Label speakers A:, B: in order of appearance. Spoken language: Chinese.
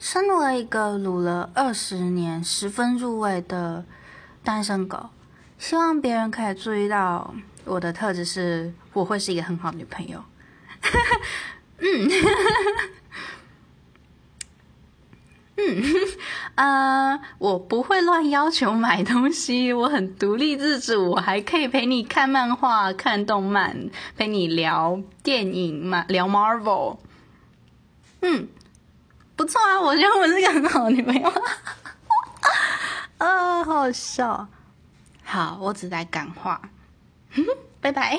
A: 身为一个撸了二十年、十分入味的单身狗，希望别人可以注意到我的特质是，我会是一个很好的女朋友。嗯，嗯，呃，我不会乱要求买东西，我很独立自主，我还可以陪你看漫画、看动漫，陪你聊电影嘛，聊 Marvel。嗯，错啊，我觉得我是个很好的女朋友。啊，好好笑。好，我只在感化。拜拜。